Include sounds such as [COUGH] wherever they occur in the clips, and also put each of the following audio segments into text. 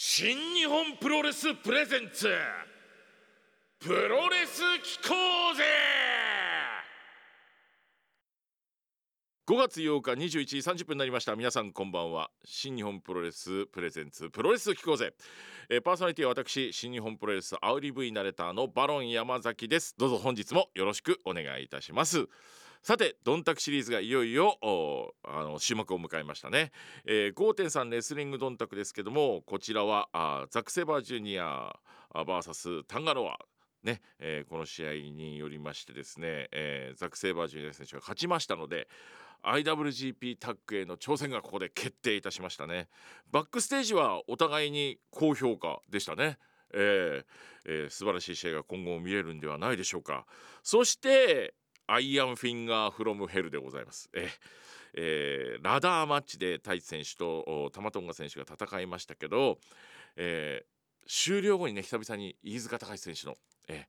新日本プロレスプレゼンツプロレス機構ぜ !5 月8日21時30分になりました。皆さんこんばんは。新日本プロレスプレゼンツプロレス機構ぜ、えー、パーソナリティは私新日本プロレスアウリ V ナレターのバロン山崎です。どうぞ本日もよろしくお願いいたします。さてドンタクシリーズがいよいよあの終幕を迎えましたね、えー、5.3レスリングドンタクですけどもこちらはあザック・セバージュニア VS タンガロアね、えー、この試合によりましてですね、えー、ザック・セイバージュニア選手が勝ちましたので IWGP タッグへの挑戦がここで決定いたしましたね。バックステージはお互いに高評価でしたね。えーえー、素晴らしい試合が今後も見れるんではないでしょうか。そして Iron Finger From Hell でございます。ええー、ラダーマッチでタイチ選手とタマトンガ選手が戦いましたけど、えー、終了後にね久々に飯塚高史選手の、えー、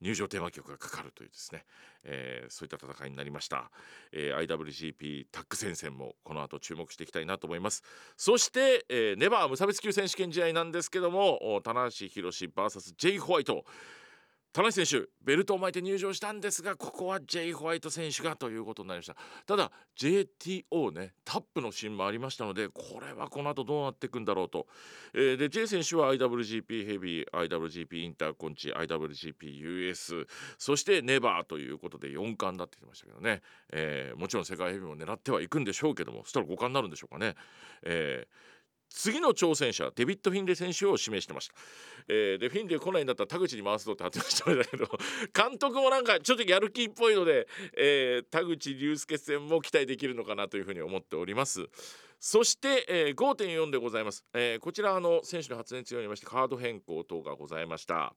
入場テーマ曲がかかるというですね、えー、そういった戦いになりました、えー、IWGP タッグ戦線もこの後注目していきたいなと思います。そして、えー、 NEVER 無差別級選手権試合なんですけども棚橋宏 VS ジェイ・ホワイト。田中選手ベルトを巻いて入場したんですがここは J ホワイト選手がということになりました。ただ JTO ねタップのシーンもありましたのでこれはこの後どうなっていくんだろうと、えー、で J 選手は IWGP ヘビー IWGP インターコンチ IWGPUS そしてネバーということで4冠だって言ってましたけどね、えー、もちろん世界ヘビーも狙ってはいくんでしょうけどもそしたら5冠になるんでしょうかね、えー次の挑戦者デビッド・フィンレ選手を指名してました、えー、でフィンレー来ないんだったら田口に回すぞって発表したんだけど [LAUGHS] 監督もなんかちょっとやる気っぽいので、えー、田口隆祐戦も期待できるのかなというふうに思っております。そして、えー、5.4でございます、えー、こちらあの選手の発熱によりましてカード変更等がございました。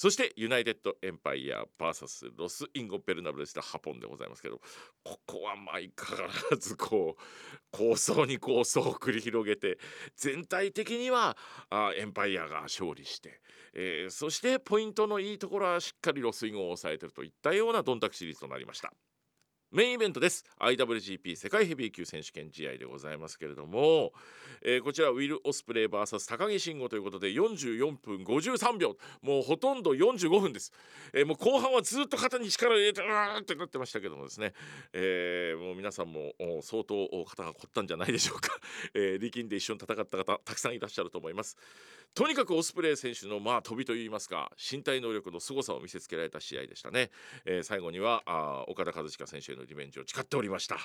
そしてユナイテッドエンパイア VS ロス・インゴベルナブレス・デ・ハポンでございますけどここは相変わらずこう抗争に抗争を繰り広げて全体的にはあエンパイアが勝利して、えー、そしてポイントのいいところはしっかりロスインゴを抑えてるといったようなドンタクシリーズとなりました。メインイベントです。IWGP 世界ヘビー級選手権試合でございますけれども、えー、こちらウィル・オスプレイ VS 高木慎吾ということで44分53秒。もうほとんど45分です、えー、もう後半はずっと肩に力を入れてうーってなってましたけどもですね、えー、もう皆さんも相当肩が凝ったんじゃないでしょうか、[LAUGHS] えー、力んで一緒に戦った方たくさんいらっしゃると思います。とにかくオスプレイ選手のまあ飛びといいますか身体能力の凄さを見せつけられた試合でしたね、えー、最後にはあ岡田和親選手のリベンジを誓っておりました。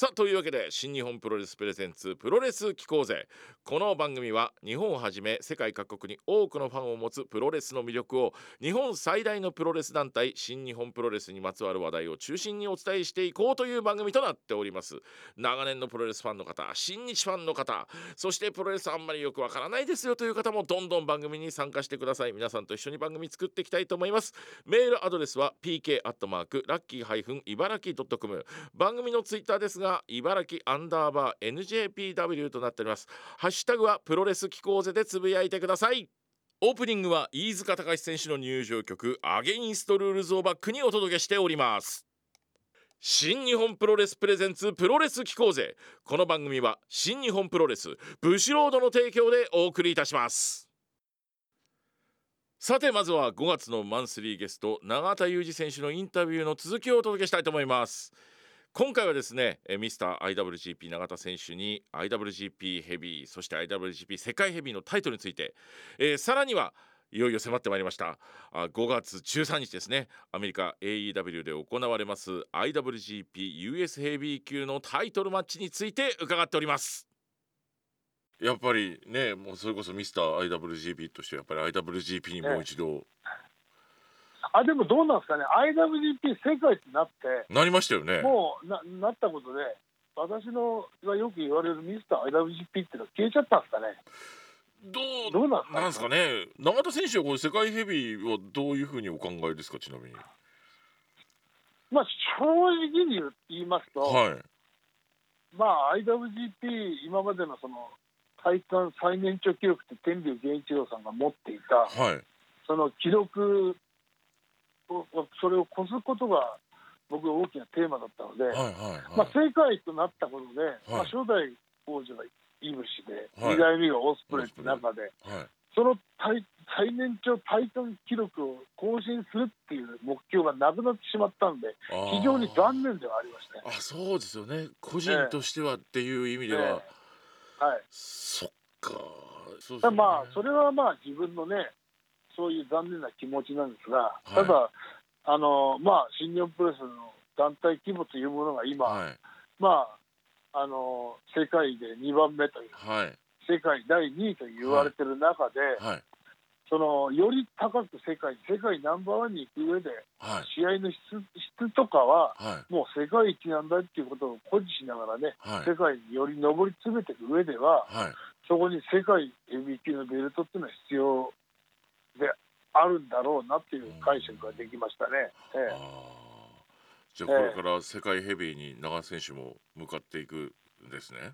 さあというわけで新日本プロレスプレゼンツプロレス機構ぜこの番組は日本をはじめ世界各国に多くのファンを持つプロレスの魅力を日本最大のプロレス団体新日本プロレスにまつわる話題を中心にお伝えしていこうという番組となっております。長年のプロレスファンの方新日ファンの方そしてプロレスあんまりよくわからないですよという方もどんどん番組に参加してください。皆さんと一緒に番組作っていきたいと思います。メールアドレスは pk アットマークラッキー茨城 .com 番組のツイッターですが茨城アンダーバー NJPW となっております。ハッシュタグはプロレス聴こうぜでつぶやいてください。オープニングは飯塚高史選手の入場曲 Against Rules をバックにお届けしております。新日本プロレスプレゼンツプロレス機構ぜ。この番組は新日本プロレスブシロードの提供でお送りいたします。さてまずは5月のマンスリーゲスト永田裕二選手のインタビューの続きをお届けしたいと思います。今回はですねミスター IWGP 永田選手に IWGP ヘビーそして IWGP 世界ヘビーのタイトルについて、えー、さらにはいよいよ迫ってまいりました。あ5月13日ですねアメリカ AEW で行われます IWGPUS ヘビー級のタイトルマッチについて伺っております。やっぱりねもうそれこそミスター IWGP としてやっぱり IWGP にもう一度、あでもどうなんですかね、IWGP 世界ってなって、なりましたよね。もうななったことで、私のがよく言われるミスター IWGP っていうのは消えちゃったんですかね。どうどうなんなんですかね、永田選手はこれ世界ヘビーはどういうふうにお考えですか、ちなみに。まあ、正直に言いますと、はい、まあ、IWGP、今までのその体感最年長記録って天竜源一郎さんが持っていた、はい、その記録それを越すことが僕は大きなテーマだったので、はいはいはい、まあ、正解となったことで、はい、まあ、初代王者がいぶしで、はい。2代目がオスプレイって中で、はい。その最最年長タイトル記録を更新するっていう目標がなくなってしまったんで、非常に残念ではありましたね。あそうですよね。個人としてはっていう意味では、えはい。そっか。そうね。まあそれはまあ自分のねそういう残念な気持ちなんですが、い。ただあのまあ新日本プロレスの団体規模というものが今、はい。まああの世界で2番目というはい。世界第2位と言われてる中で、はい。そのより高く世界世界ナンバーワンに行く上ではい。試合の質質とかははい。もう世界一なんだっていうことを誇示しながらね、はい。世界により上り詰めていく上でははい。そこに世界ヘビー級のベルトっていうのは必要であるんだろうなっていう解釈ができましたね。えあー。じゃあこれから世界ヘビーに長瀬選手も向かっていくんですね。え、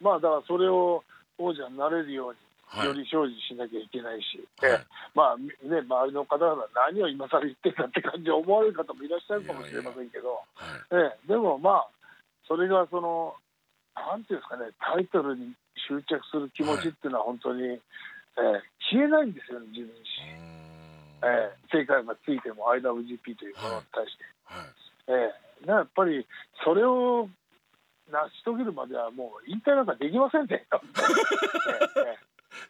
まあだからそれを王者になれるようにはい。より精進しなきゃいけないし、はい。ええ。まあね周りの方々は何を今更言ってんだって感じで思われる方もいらっしゃるかもしれませんけど、はい。ええ、でもまあそれがそのなんていうんですかねタイトルに執着する気持ちっていうのは本当に、ええ消えないんですよね自分自身。ええ、世界がついても IWGP というものに対して、はい。ええ、やっぱりそれを成し遂げるまではもう引退なんかできませんね。[LAUGHS]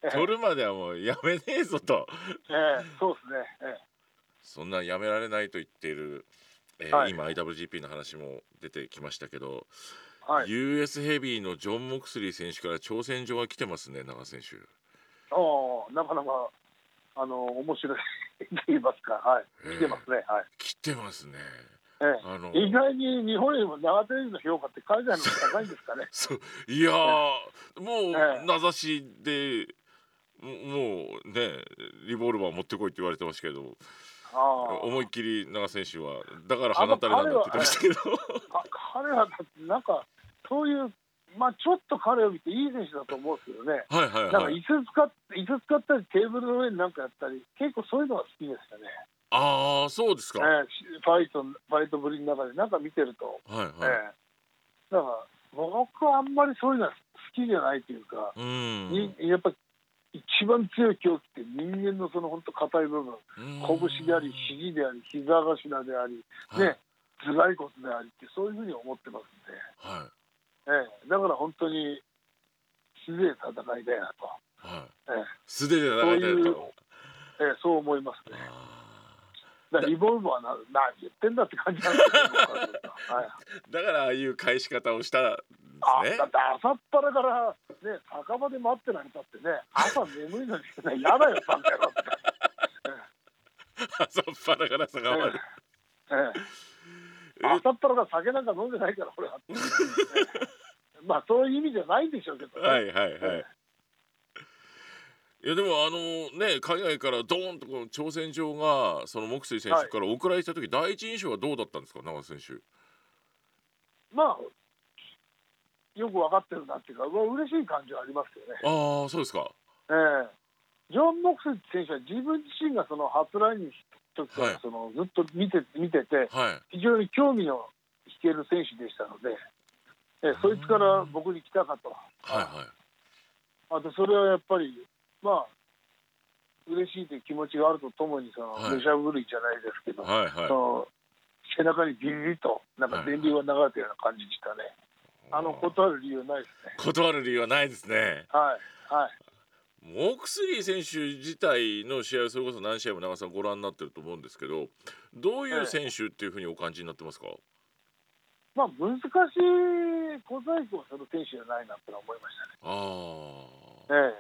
ええ取るまではもうやめねえぞと。ええ、そうですね。ええ。そんなやめられないと言っている、えーはい。今 IWGP の話も出てきましたけど、はい、US ヘビーのジョン・モクスリー選手から挑戦状が来てますね長選手おなかなかあの面白いと言いますか、はい、来てますね、はい。来てますね。えあの。え、意外に日本よりも長テレビの評価って海外の方が高いんですかね。[LAUGHS] そう。いやーもうええ名指しでももうねリボルバー持ってこいって言われてましたけどああ思いっきり長選手はだから放たれたんだって言ってましたけど。か彼はだってなんかそういうまあちょっと彼を見ていい選手だと思うんですけどね。はいはいなんかはい椅子使って椅子使ったりテーブルの上になんかやったり結構そういうのが好きですよね。ああそうですえか、はいえしファイトファイトぶりの中でなんか見てると、はい、ええ。だから僕はあんまりそういうのは好きじゃないというか、うん。にやっぱ一番強い狂気って人間のその本当硬い部分。拳であり肘であり膝頭であり、はい。ね頭蓋骨でありってそういうふうに思ってますんで、はええ、だから本当にすげえ戦いだよなと、いはい。ええ。素手で戦いたいそうええ、そう思いますね。あだリボルバーはな何言ってんだって感じなんですけどはい、ー [LAUGHS] だからああいう返し方をしたんあですね。だって朝っぱらから、ね、酒場で待ってられたってね朝眠いのにね嫌だよバカ野郎って。[LAUGHS] 朝っぱらから酒場で。ええ。ええ朝っぱらから酒なんか飲んでないから俺は、え [LAUGHS] えまあそういう意味じゃないんでしょうけどね、はいはいはい。えいやでもあのね海外からドーンとこの挑戦状がそのモクスリー選手から送られた時、第一印象はどうだったんですか？長瀬選手。まあよく分かってるなっていうかうわ嬉しい感じはありますよね。ああそうですか。ええ。ジョン・モクスリー選手は自分自身がその初来日の時かはいらそのずっと見て見ててはい非常に興味の引ける選手でしたので、ええそいつから僕に来たかと。はいはいあとそれはやっぱりまあ嬉しいという気持ちがあるとともにそのはい武者震いじゃないですけど、はいはいその背中にビリリとなんか電流が流れたような感じでしたね。あの断る理由ないですね。断る理由はないですねはいはい。モクスリー選手自体の試合をそれこそ何試合も長さんご覧になってると思うんですけどどういう選手っていうふうにお感じになってますか、まあ難しい小細工をする選手じゃないなって思いましたね。あえ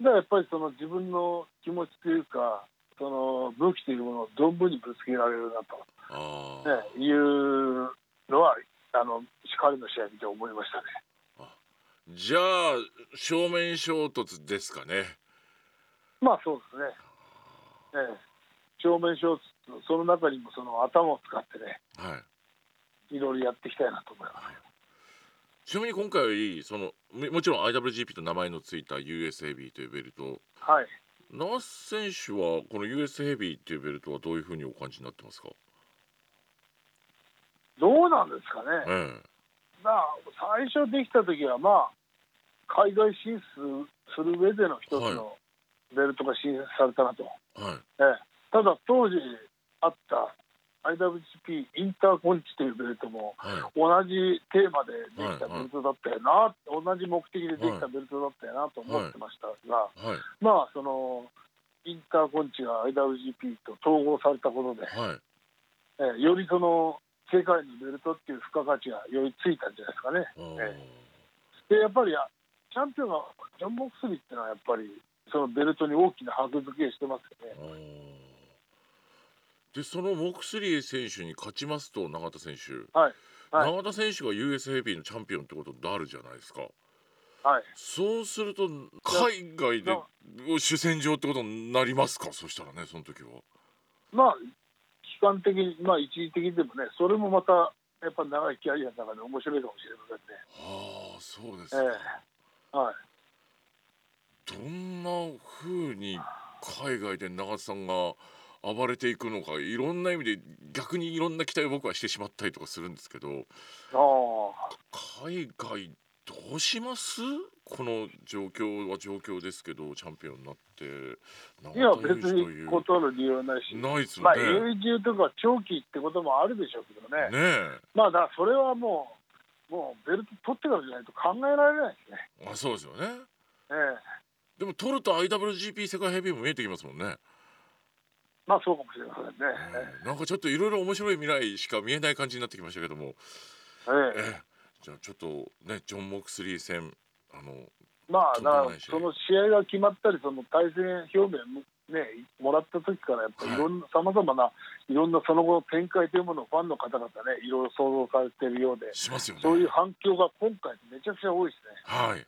え。だからやっぱりその自分の気持ちというかその武器というものを存分にぶつけられるなと、あああ、ね、いうのはあの彼の試合見て思いましたね。じゃあ正面衝突ですかねまあそうですね。ええ、正面衝突その中にもその頭を使ってねはいいろいろやっていきたいなと思います。ちなみに今回そのももちろん IWGP と名前のついた US ヘビーというベルトはい。ナース選手はこの US ヘビーっていうベルトはどういうふうにお感じになってますか、どうなんですかね。えまあ最初できた時はまあ海外進出する上での一つのベルトが新設されたなと、はい。ええ。ただ当時あった IWGP インターコンチというベルトもはい。同じテーマでできたベルトだったよな、同じ目的でできたベルトだったよなと思ってましたが、はい。まあそのインターコンチが IWGP と統合されたことで、はい。ええよりその世界のベルトっていう付加価値がよりついたんじゃないですかね。でやっぱりあチャンピオンがジョン・ボックスリーっていうのはやっぱりそのベルトに大きな箔付けしてますよね。でそのモクスリー選手に勝ちますと永田選手、はい。はい。永田選手が US ヘビーのチャンピオンってことになるじゃないですか。はい。そうすると海外で主戦場ってことになりますか？そしたらねその時は。まあ期間的にまあ一時的にでもねそれもまたやっぱ長いキャリアの中で面白いかもしれませんね。ああそうですえか、えはい。どんな風に海外で永田さんが暴れていくのかいろんな意味で逆にいろんな期待を僕はしてしまったりとかするんですけどああ海外どうします？この状況は状況ですけどチャンピオンになって。いや別に断る理由はないし、ないですまあよね。永住とか長期ってこともあるでしょうけどね。ねえ。まあだそれはもうもうベルト取ってからじゃないと考えられないですね。あそうですよね。ええでも取ると IWGP 世界ヘビーも見えてきますもんね。まあそうかもしれませんね。うんなんかちょっといろいろ面白い未来しか見えない感じになってきましたけども、ええええじゃあちょっとねジョン・モクスリー戦あのまあその試合が決まったりその対戦表明もねもらった時からやっぱりいろんなさまざまないろんなその後の展開というものをファンの方々ねいろいろ想像されているようでしますよね。そういう反響が今回めちゃくちゃ多いですね。はい。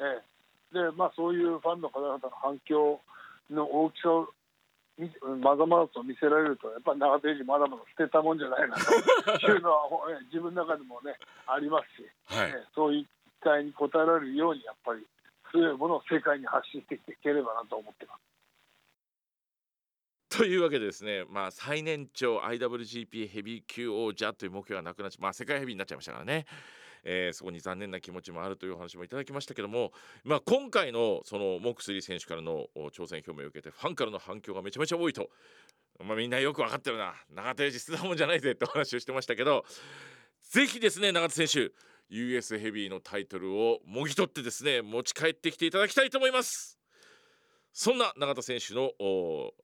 ええ、でまあそういうファンの方々の反響の大きさをみまざまざと見せられるとやっぱり長手時まだまだ捨てたもんじゃないなと [LAUGHS] いうのは自分の中でもねありますし、はい。ええそういう期待に応えられるようにやっぱり強いものを世界に発信していければなと思ってます。というわけでですね、まあ、最年長 IWGP ヘビー級王者という目標がなくなっちゃまあ世界ヘビーになっちゃいましたからね、えーそこに残念な気持ちもあるというお話もいただきましたけども、まあ、今回のそのモクスリー選手からの挑戦表明を受けてファンからの反響がめちゃめちゃ多いと、まあ、みんなよく分かってるな。永田裕二捨てたもんじゃないぜってお話をしてましたけどぜひですね永田選手 US ヘビーのタイトルをもぎ取ってですね持ち帰ってきていただきたいと思います。そんな永田選手の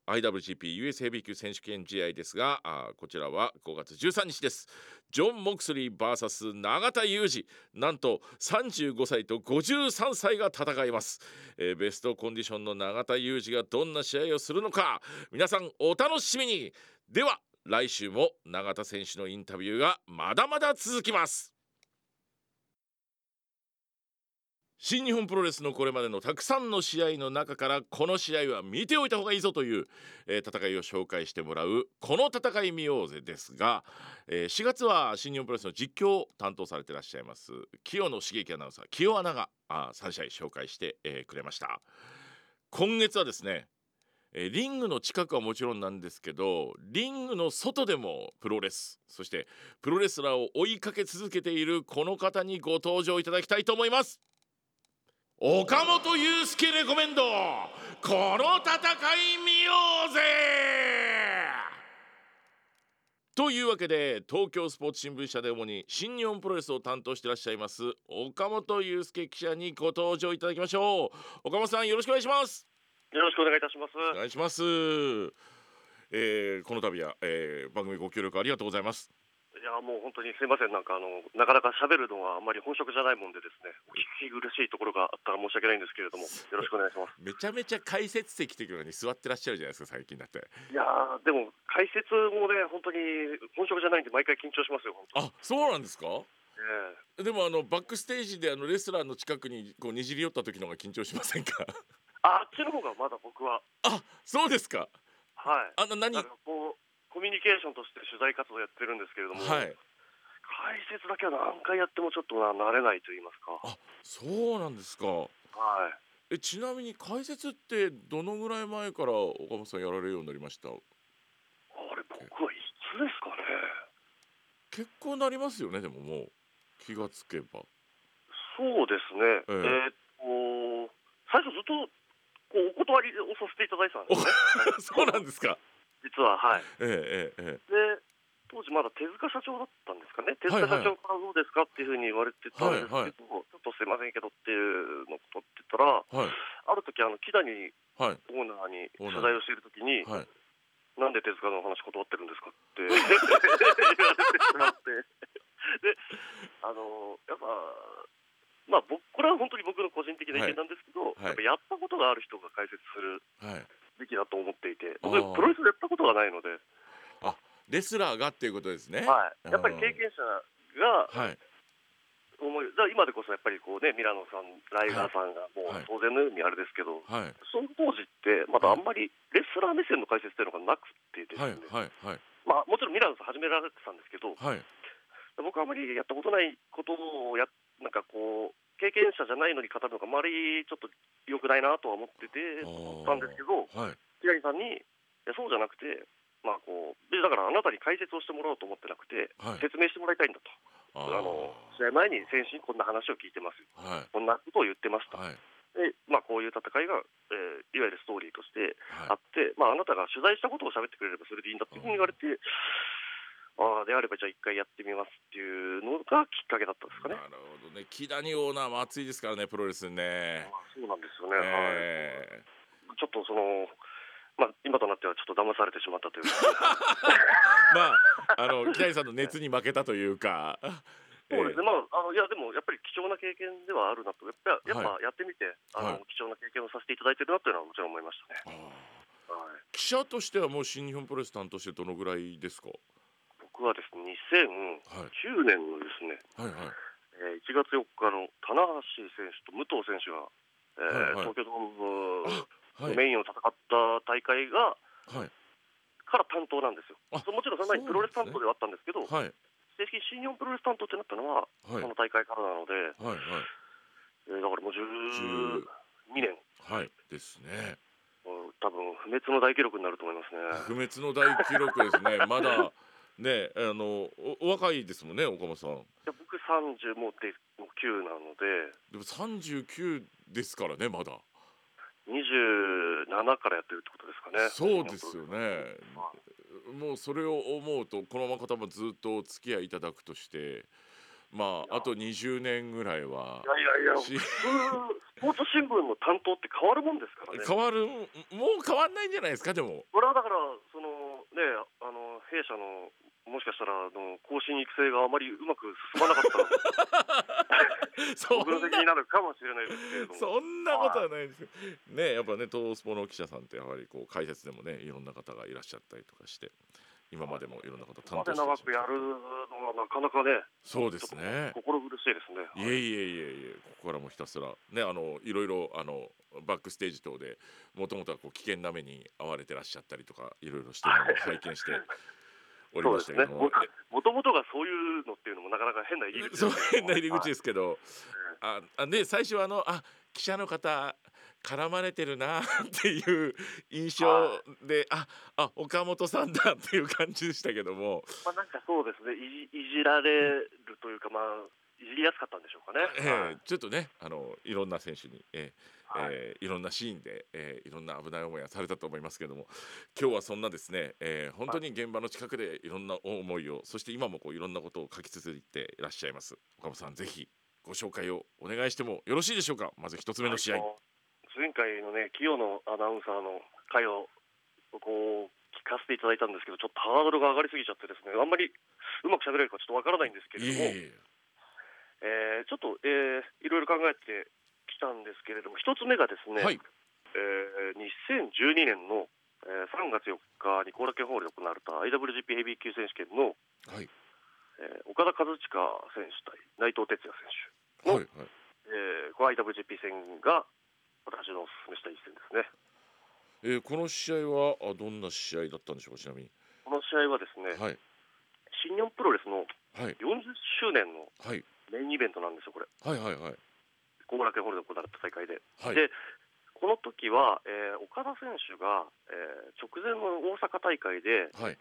IWGP US ヘビー級選手権試合ですがあこちらは5月13日です。ジョン・モクスリー VS 永田裕二。なんと35歳と53歳が戦います、えーベストコンディションの永田裕二がどんな試合をするのか。皆さんお楽しみに。では来週も永田選手のインタビューがまだまだ続きます。新日本プロレスのこれまでのたくさんの試合の中からこの試合は見ておいた方がいいぞという、えー戦いを紹介してもらうこの戦い見ようぜですが、えー4月は新日本プロレスの実況を担当されてらっしゃいます清野茂樹アナウンサー清アナがあ3試合紹介して、えーくれました。今月はですねえーリングの近くはもちろんなんですけどリングの外でもプロレスそしてプロレスラーを追いかけ続けているこの方にご登場いただきたいと思います。岡本祐介レコメンドこの戦い見ようぜ。というわけで東京スポーツ新聞社で主に新日本プロレスを担当していらっしゃいます岡本祐介記者にご登場いただきましょう。岡本さんよろしくお願いします。よろしくお願いいたします。お願いします、えーこの度は、えー番組ご協力ありがとうございますいやもう本当にすいません。なんかあのなかなか喋るのがあんまり本職じゃないもんでですねお聞き苦しいところがあったら申し訳ないんですけれどもよろしくお願いします。めちゃめちゃ解説席というのに座ってらっしゃるじゃないですか最近だって。いやーでも解説もね本当に本職じゃないんで毎回緊張しますよ。あそうなんですか？えでもあのバックステージであのレスラーの近くにこうにじり寄った時の方が緊張しませんか？えああっちの方がまだ僕は。あそうですか。はい。あの何？こうコミュニケーションとして取材活動やってるんですけれども、い。解説だけは何回やってもちょっとな慣れないと言いますか。あそうなんですか。はい。えちなみに解説ってどのぐらい前から岡本さんやられるようになりました？あれ僕はいつですかね。結構なりますよねでももう。気がつけば。そうですね、ええ。えーっと、最初ずっとこうお断りをさせていただいてたんですよね、[LAUGHS] そうなんですか実は。はい、えええええで、当時まだ手塚社長だったんですかね、手塚社長からどうですかっていうふうに言われてたんですけど、はいはい。ちょっとすいませんけどっていうのをことってたら、えはい。ある時あの木谷はい。オーナーにオーナー取材をしている時に、はい。なんで手塚の話断ってるんですかって言われてしまって、で、あのやっぱ、まあ、僕これは本当に僕の個人的な意見なんですけど、い。やっぱやったことがある人が解説するはいべきだと思っていて、僕、プロレスやったことがないので、レスラーがっていうことですね。はい、やっぱり経験者がはい。思い、だ今でこそやっぱりこう、ね、ミラノさん、ライガーさんがもうはい。当然のようにあれですけど、はい。その当時って、まだあんまりレスラー目線の解説っていうのがなくてですはいね、はいはい。まあ、もちろんミラノさん始められてたんですけど、はい。僕あまりやったことないことをやなんかこう経験者じゃないのに語るのがあまりちょっと良くないなとは思ってて思ったんですけどはい。木谷さんにいやそうじゃなくてまあこうでだからあなたに解説をしてもらおうと思ってなくてはい。説明してもらいたいんだと。ああの試合前に選手にこんな話を聞いてます。はい。こんなことを言ってましたはい。で、まあ、こういう戦いが、えーいわゆるストーリーとしてあはって、まあ、あなたが取材したことを喋ってくれればそれでいいんだっていうふうに言われて、ああ、であればじゃあ一回やってみますっていうのがきっかけだったんですかね。いなるほどね。木谷オーナーも熱いですからねプロレスにね。まあ、そうなんですよね、えはい、ちょっとその、まあ、今となってはちょっと騙されてしまったというか、え [LAUGHS] まああの木谷さんの熱に負けたというか。[LAUGHS] そうですね、まあ、あのいや、でもやっぱり貴重な経験ではあるなと、やっぱやっはぱやってみて、あのはい。貴重な経験をさせていただいてるなというのはもちろん思いましたね。あー。はい、記者としてはもう新日本プロレス担当してどのぐらいですか？僕はですね、2009はい年のですね、はい。はいえー1月4日の棚橋選手と武藤選手が、えーはいはい。東京ドームはい。メインを戦った大会がはい。から担当なんですよ。もちろんその前にプロレス担当ではあったんですけど、はい。正式に新日本プロレス担当ってなったのは、はい。その大会からなので、はいはい。えーだからもう12年、はい。ですね。うん多分不滅の大記録になると思いますね。不滅の大記録ですね。まだねあのおお若いですもんね岡本さん。いや僕30もうでもう9なので、でも39ですからねまだ。27からやってるってことですかね。そうですよね。はもうそれを思うとこのまま方もずっとお付き合いいただくとしてまああと20年ぐらいはいやいやいや、し普通スポーツ新聞の担当って変わるもんですからね。変わるもう変わんないんじゃないですかでも。これはだからそのねあの弊社のもしかしたらあの更新育成があまりうまく進まなかった [LAUGHS] そ僕のんな責任なのかもしれないですけれども。そんなことはないですよ。ねやっぱね東スポの記者さんってやはりこう解説でもねいろんな方がいらっしゃったりとかして今までもいろんなこと担当して長くやるのはなかなかね、そうですね。心苦しいですね。いえいえいえいえここからもひたすらねあのいろいろあのバックステージ等でもともとはこう危険な目に遭われてらっしゃったりとかいろいろして拝見しておりそうですね。ましたけどもも。もともとがそういうのっていうのもなかなか変な入り口そうですけど変な入り口ですけど、はいああで最初はあのあ記者の方絡まれてるなっていう印象で、ああ岡本さんだっていう感じでしたけども、まあなんかそうですね。いじいじられるというかまあいじりやすかったんでしょうかね。えーはいちょっとねあのいろんな選手に、えーはい。えーいろんなシーンで、えーいろんな危ない思いはされたと思いますけども今日はそんなですね、えー本当に現場の近くでいろんな思いをそして今もこういろんなことを書き続けていらっしゃいます。岡本さんぜひご紹介をお願いしてもよろしいでしょうか？まず一つ目の試合。はい前回のね清野アナウンサーの回をこう聞かせていただいたんですけどちょっとハードルが上がりすぎちゃってですねあんまりうまく喋れるかちょっとわからないんですけれども、えーちょっと、えーいろいろ考えてきたんですけれども一つ目がですね、はい。えー2012年の、えー3月4日に後楽園ホールで行われた IWGP ヘビー級選手権の、はい。えー岡田和親選手対内藤哲也選手はいはい。えーこの IWGP 戦が私のお勧めした一戦ですね。えーこの試合はあどんな試合だったんでしょうかちなみに。この試合はですね、はい。新日本プロレスのはい。40周年のはい。メインイベントなんですよ、これ、はいはいはい後楽園ホールで行われた大会で。はい。でこの時は、えー岡田選手が、えー直前の大阪大会で、はい。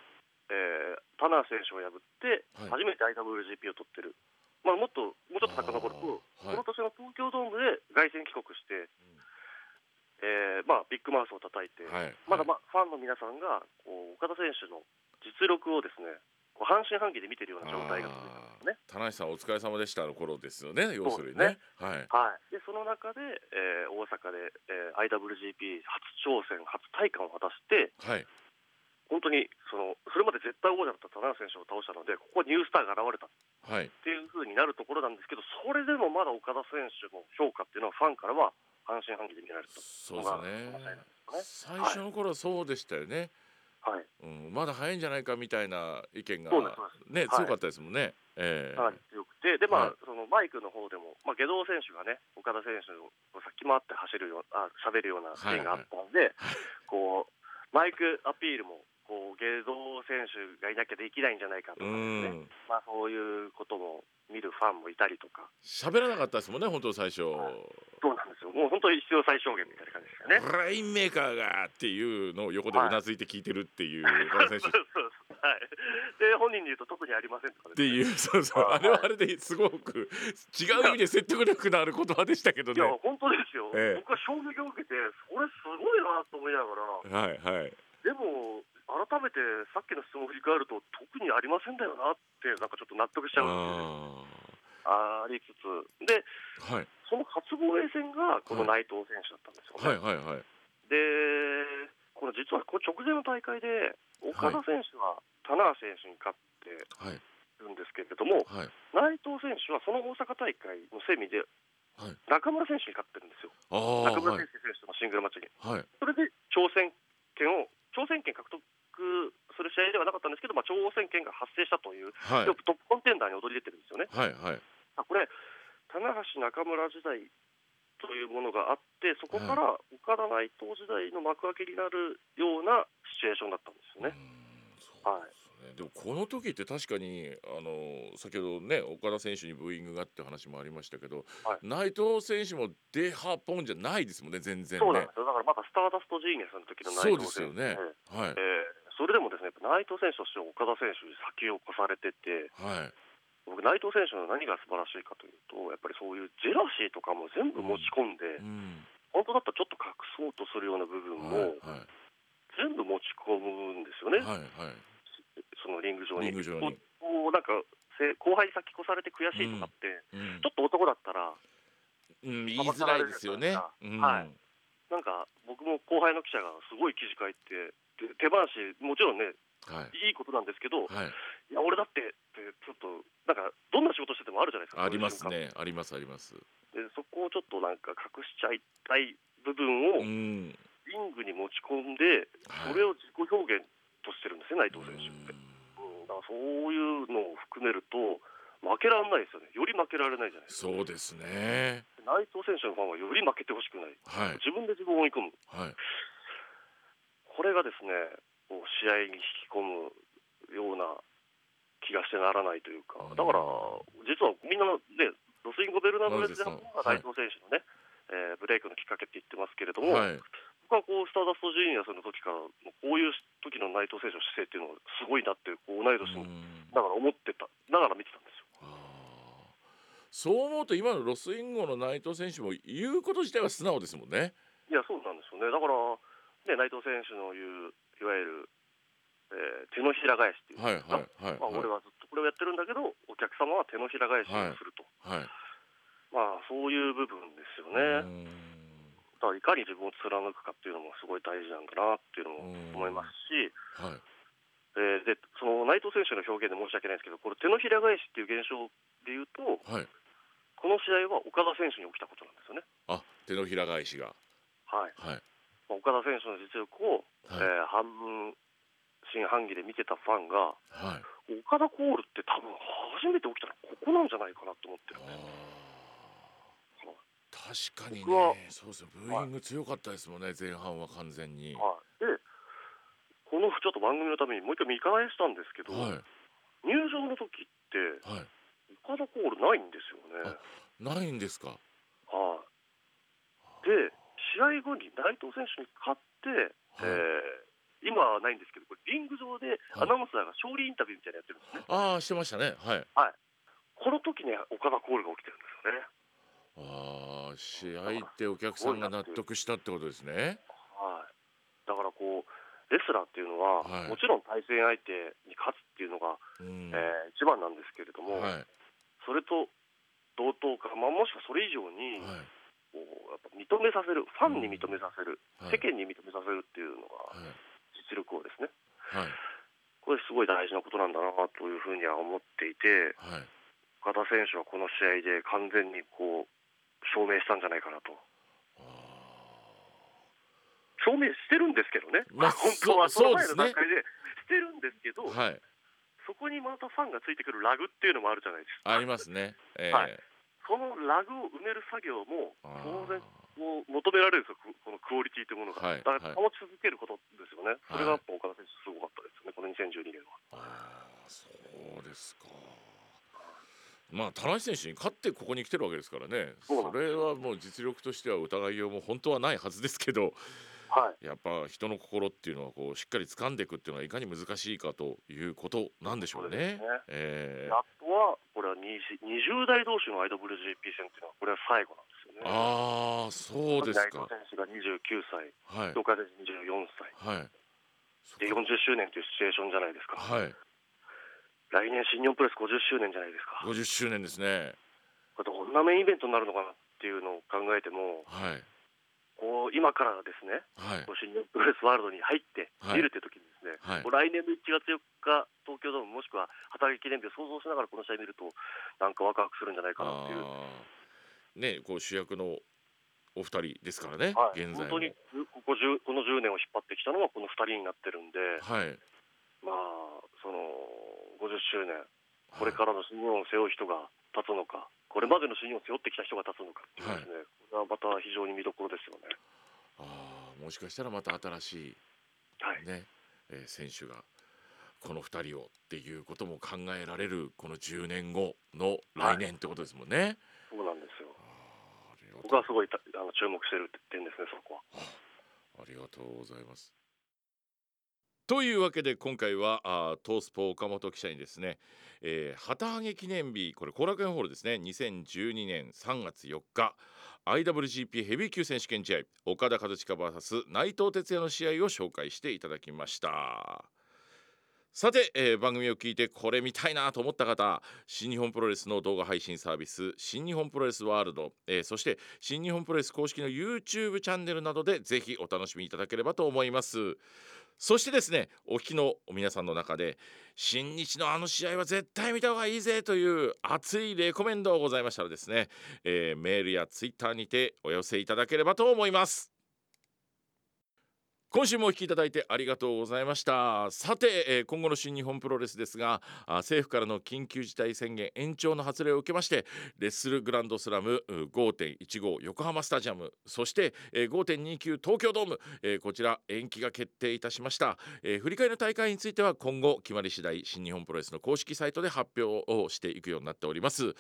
えー、田中選手を破って、はい。初めて IWGP を取ってる。まあ、もっともうちょっと遡ると、この年の東京ドームで凱旋帰国して、えーまあ、ビッグマウスを叩いて、はい。まだ、まあ、ファンの皆さんがこう岡田選手の実力をですね半信半疑で見てるような状態が続いたんですね。田無さんお疲れ様でしたの頃ですよね要するにね。はい。はい、でその中で、えー大阪で、えー IWGP 初挑戦、初体感を果たして、はい。本当にそのそれまで絶対王者だった田中選手を倒したので、ここにニュースターが現れた。っはい。ていう風になるところなんですけど、それでもまだ岡田選手の評価っていうのは、ファンからは半信半疑で見られると。そうですね。まあ最初の頃はそうでしたよね、はい、うん、まだ早いんじゃないかみたいな意見がねはい。強かったですもんね、ええ。かなり強くて、でまあ、はい。そのマイクの方でも、まあ、下道選手がね、岡田選手を先回って走るようあ喋るようなシーンがあったんで、こうマイクアピールもこう下道選手がいなきゃできないんじゃないかとかね、ん。まあ、そういうことも見るファンもいたりとか、喋らなかったですもんね本当最初、そうなんですよ、もう本当に必要最小限みたいな感じですよね。ブレインメーカーがっていうのを横でうなずいて聞いてるっていう岡田選手。そうそうそう。はい、で本人に言うと特にありませんとかっていううそうそう。はい。あれはあれですごく違う意味で説得力のある言葉でしたけどいやね本当ですよ、ええ。僕は衝撃を受けてこれすごいなと思いながら。はいはい。でも改めてさっきの質問を振り返ると特にありませんだよなってなんかちょっと納得しちゃうんですよあありつつ。でーはい。その初防衛戦がこの内藤選手だったんですよね、はい。はい。はい。でこの実はこの直前の大会で岡田選手は棚橋選手に勝ってはい。るんですけれども、はい。内藤選手はその大阪大会のセミではい。中村選手に勝ってるんですよ、中村はい。選手選手とのシングルマッチに。はい。それで挑戦権を、挑戦権獲得する試合ではなかったんですけど、まあ、挑戦権が発生したという、はい。トップコンテンダーに躍り出てるんですよね。はいはい。あこれ、棚橋中村時代というものがあって、そこから岡田内藤時代の幕開けになるようなシチュエーションだったんですよね。うんそうですね。でもこの時って確かにあの先ほどね岡田選手にブーイングがって話もありましたけど、はい。内藤選手もデハポンじゃないですもんね全然ね。そうなんですよ。だからまたスターダストジーニアスの時の内藤選手。そうですよね。はい。えーそれでもですね内藤選手としては岡田選手に先を越されてて、はい。僕、内藤選手の何が素晴らしいかというと、やっぱりそういうジェラシーとかも全部持ち込んで、うん。本当だったらちょっと隠そうとするような部分はいもはい。全部持ち込むんですよね、はいはい。そのリング上に。リング上に。こうこうなんかせ後輩に先越されて悔しいとかって、うんちょっと男だったら、うん言いづらいですよね。うん。はい。なんか僕も後輩の記者がすごい記事書いて、で手放し、もちろんね、はい。いいことなんですけど、はい。いや、俺だってって、ちょっと、なんか、どんな仕事しててもあるじゃないですか、ありますね。ありますあります。でそこをちょっとなんか隠しちゃいたい部分をうリンんグに持ち込んで、はい。それを自己表現としてるんですね、内藤選手って。ううん、だからそういうのを含めると、負けられないですよね、より負けられないじゃないですか。そうですね。内藤選手のファンはより負けてほしくない、はい。自分で自分を追い込む、はいこれがですね、試合に引き込むような気がしてならないというか、だから、実はみんなね、ロスインゴ・ベルナブレスでの方が内藤選手のね、えーブレイクのきっかけって言ってますけれども、はい僕はこうスターダストジュニアスの時から、こういう時の内藤選手の姿勢っていうのはすごいなって、こう同い年の、うんだから思ってた、だから見てたんですよ。そう思うと今のロスインゴの内藤選手も言うこと自体は素直ですもんね。いや、そうなんですよね。だから、ね、内藤選手の言う、いわゆる、えー手のひら返しっていう。はいはいはいまあ、俺ははずっとこれをやってるんだけど、お客様は手のひら返しをすると、いはい。まあ、そういう部分ですよね。だからいかに自分を貫くかっていうのもすごい大事なんだなっていうのも思いますし、うんはい。えーでその内藤選手の表現で申し訳ないんですけど、これ、手のひら返しっていう現象でいうと、はい。この試合は岡田選手に起きたことなんですよね。あ手のひら返しが。はい。はい。まあ岡田選手の実力を、はいえー半分真半疑で見てたファンが、はい。岡田コールって多分初めて起きたのここなんじゃないかなと思ってるんあですよ。ー確かに僕はねそうですよブーイング強かったですもんね前半は完全に。はい、で、このちょっと番組のためにもう一回見返したんですけど、はい入場の時って、はい。岡田コールないんですよね。ないんですか？はい、で、試合後に内藤選手に勝って、はい。えー今はないんですけど、これリング上ではい。アナウンサーが勝利インタビューみたいなのやってるんですね。ああしてましたね。はい。ここの時ね岡田コールが起きてるんですよね。ああ試合ってお客さんが納得したってことですね。はい、だからこうレスラーっていうのは、はい。もちろん対戦相手に勝つっていうのが、うん。えー一番なんですけれども、はい。それと同等か、まあ、もしくはそれ以上に、はいこうやっぱ認めさせる、ファンに認めさせる、はい。世間に認めさせるっていうのがはい。実力をですね、はい。これすごい大事なことなんだなというふうには思っていて、はい。岡田選手はこの試合で完全にこう証明したんじゃないかなと。証明してるんですけどね、まあ [LAUGHS] 本当はそその前そうですね。の段階で。してるんですけど、はい。そこにまたファンがついてくるラグっていうのもあるじゃないですか。ありますね。えー。はいそのラグを埋める作業も当然こう求められるんですよ、ここのクオリティというものが。はいだから保ち続けることですよね、はいそれがやっぱ岡田選手、すごかったですよね、この2012年は。ああそうですか。まあ田中選手に勝ってここに来てるわけですからね。それはもう実力としては疑いようも本当はないはずですけど、はい、やっぱ人の心っていうのはこうしっかり掴んでいくっていうのはいかに難しいかということなんでしょうそうでね。えーあとは、これは20 20代同士の IWGP 戦っていうのは、これは最後なんですよね。ああそうです内か。藤選手が29歳、はい東海選手24歳、はい。でか40周年というシチュエーションじゃないですか。はい。来年、新日本プロレス50周年じゃないですか。50周年ですね。これどんなメインイベントになるのかなっていうのを考えても、はいこう今からですね、はい。新日本プロレスワールドに入ってはい。見るって時にですね、はい。来年の1月4日、東京ドームもしくは畑記念日を想像しながらこの試合見ると、なんかワクワクするんじゃないかなっていう。ねこう主役のお二人ですからね、はい、現在も。本当にここ10この10年を引っ張ってきたのはこの2人になってるんで、はい。まあ、その50周年、これからの新日本を背負う人が立つのか、これまでの新日本を背負ってきた人が立つのかっていうですね、これはまた非常に見どころですよね。あーもしかしたらまた新しはいいね、えー選手がこの二人をっていうことも考えられるこの10年後の来年ってことですもんね。そうなんですよ。僕はすごいたあの注目してる点ですね、そこは。ありがとうございます。というわけで今回はあートースポ岡本記者にですね、えー旗揚げ記念日これ後楽園ホールですね2012年3月4日 IWGP ヘビー級選手権試合岡田和親 VS 内藤哲也の試合を紹介していただきました。さて、えー番組を聞いてこれ見たいなと思った方新日本プロレスの動画配信サービス新日本プロレスワールド、えーそして新日本プロレス公式の YouTube チャンネルなどでぜひお楽しみいただければと思います。そしてですねお聞きの皆さんの中で新日のあの試合は絶対見た方がいいぜという熱いレコメンドがございましたらですね、えーメールや Twitter にてお寄せいただければと思います。今週もお聞きいただいてありがとうございました。さて、えー今後の新日本プロレスですが政府からの緊急事態宣言延長の発令を受けましてレッスルグランドスラム5.15横浜スタジアムそして、えー5.29東京ドーム、えーこちら延期が決定いたしました、えー振り返りの大会については今後決まり次第新日本プロレスの公式サイトで発表をしていくようになっております、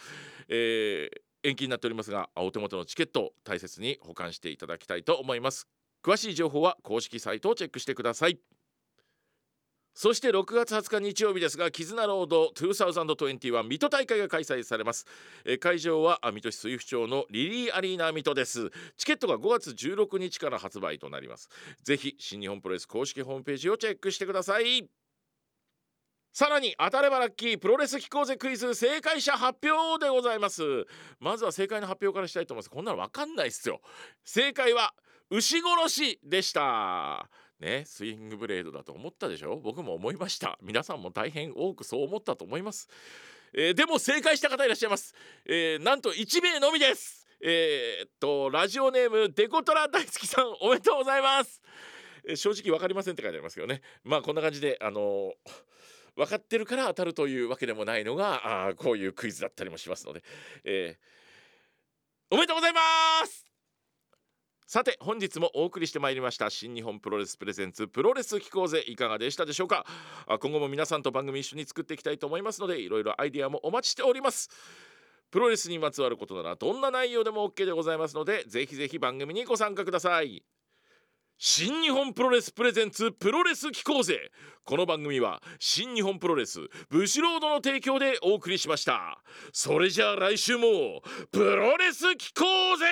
えー延期になっておりますがお手元のチケットを大切に保管していただきたいと思います。詳しい情報は公式サイトをチェックしてください。そして6月20日日曜日ですが絆ロード2021水戸大会が開催されます。え会場は水戸市水府町のリリーアリーナ水戸です。チケットが5月16日から発売となります。ぜひ新日本プロレス公式ホームページをチェックしてください。さらに当たればラッキープロレス機構ぜクイズ正解者発表でございます。まずは正解の発表からしたいと思います。こんなのわかんないっすよ。正解は牛殺しでした。ねスイングブレードだと思ったでしょ？僕も思いました。皆さんも大変多くそう思ったと思います、えーでも正解した方いらっしゃいます、えーなんと1名のみです。えーっとラジオネームデコトラ大好きさんおめでとうございます、えー正直わかりませんって書いてありますけどね。まあこんな感じであのー分かってるから当たるというわけでもないのがあこういうクイズだったりもしますので、えーおめでとうございます。さて本日もお送りしてまいりました新日本プロレスプレゼンツプロレス機構ぜいかがでしたでしょうか？あ今後も皆さんと番組一緒に作っていきたいと思いますのでいろいろアイデアもお待ちしております。プロレスにまつわることならどんな内容でも OK でございますのでぜひぜひ番組にご参加ください。新日本プロレスプレゼンツプロレス機構ぜ。この番組は新日本プロレスブシロードの提供でお送りしました。それじゃあ来週もプロレス機構ぜ!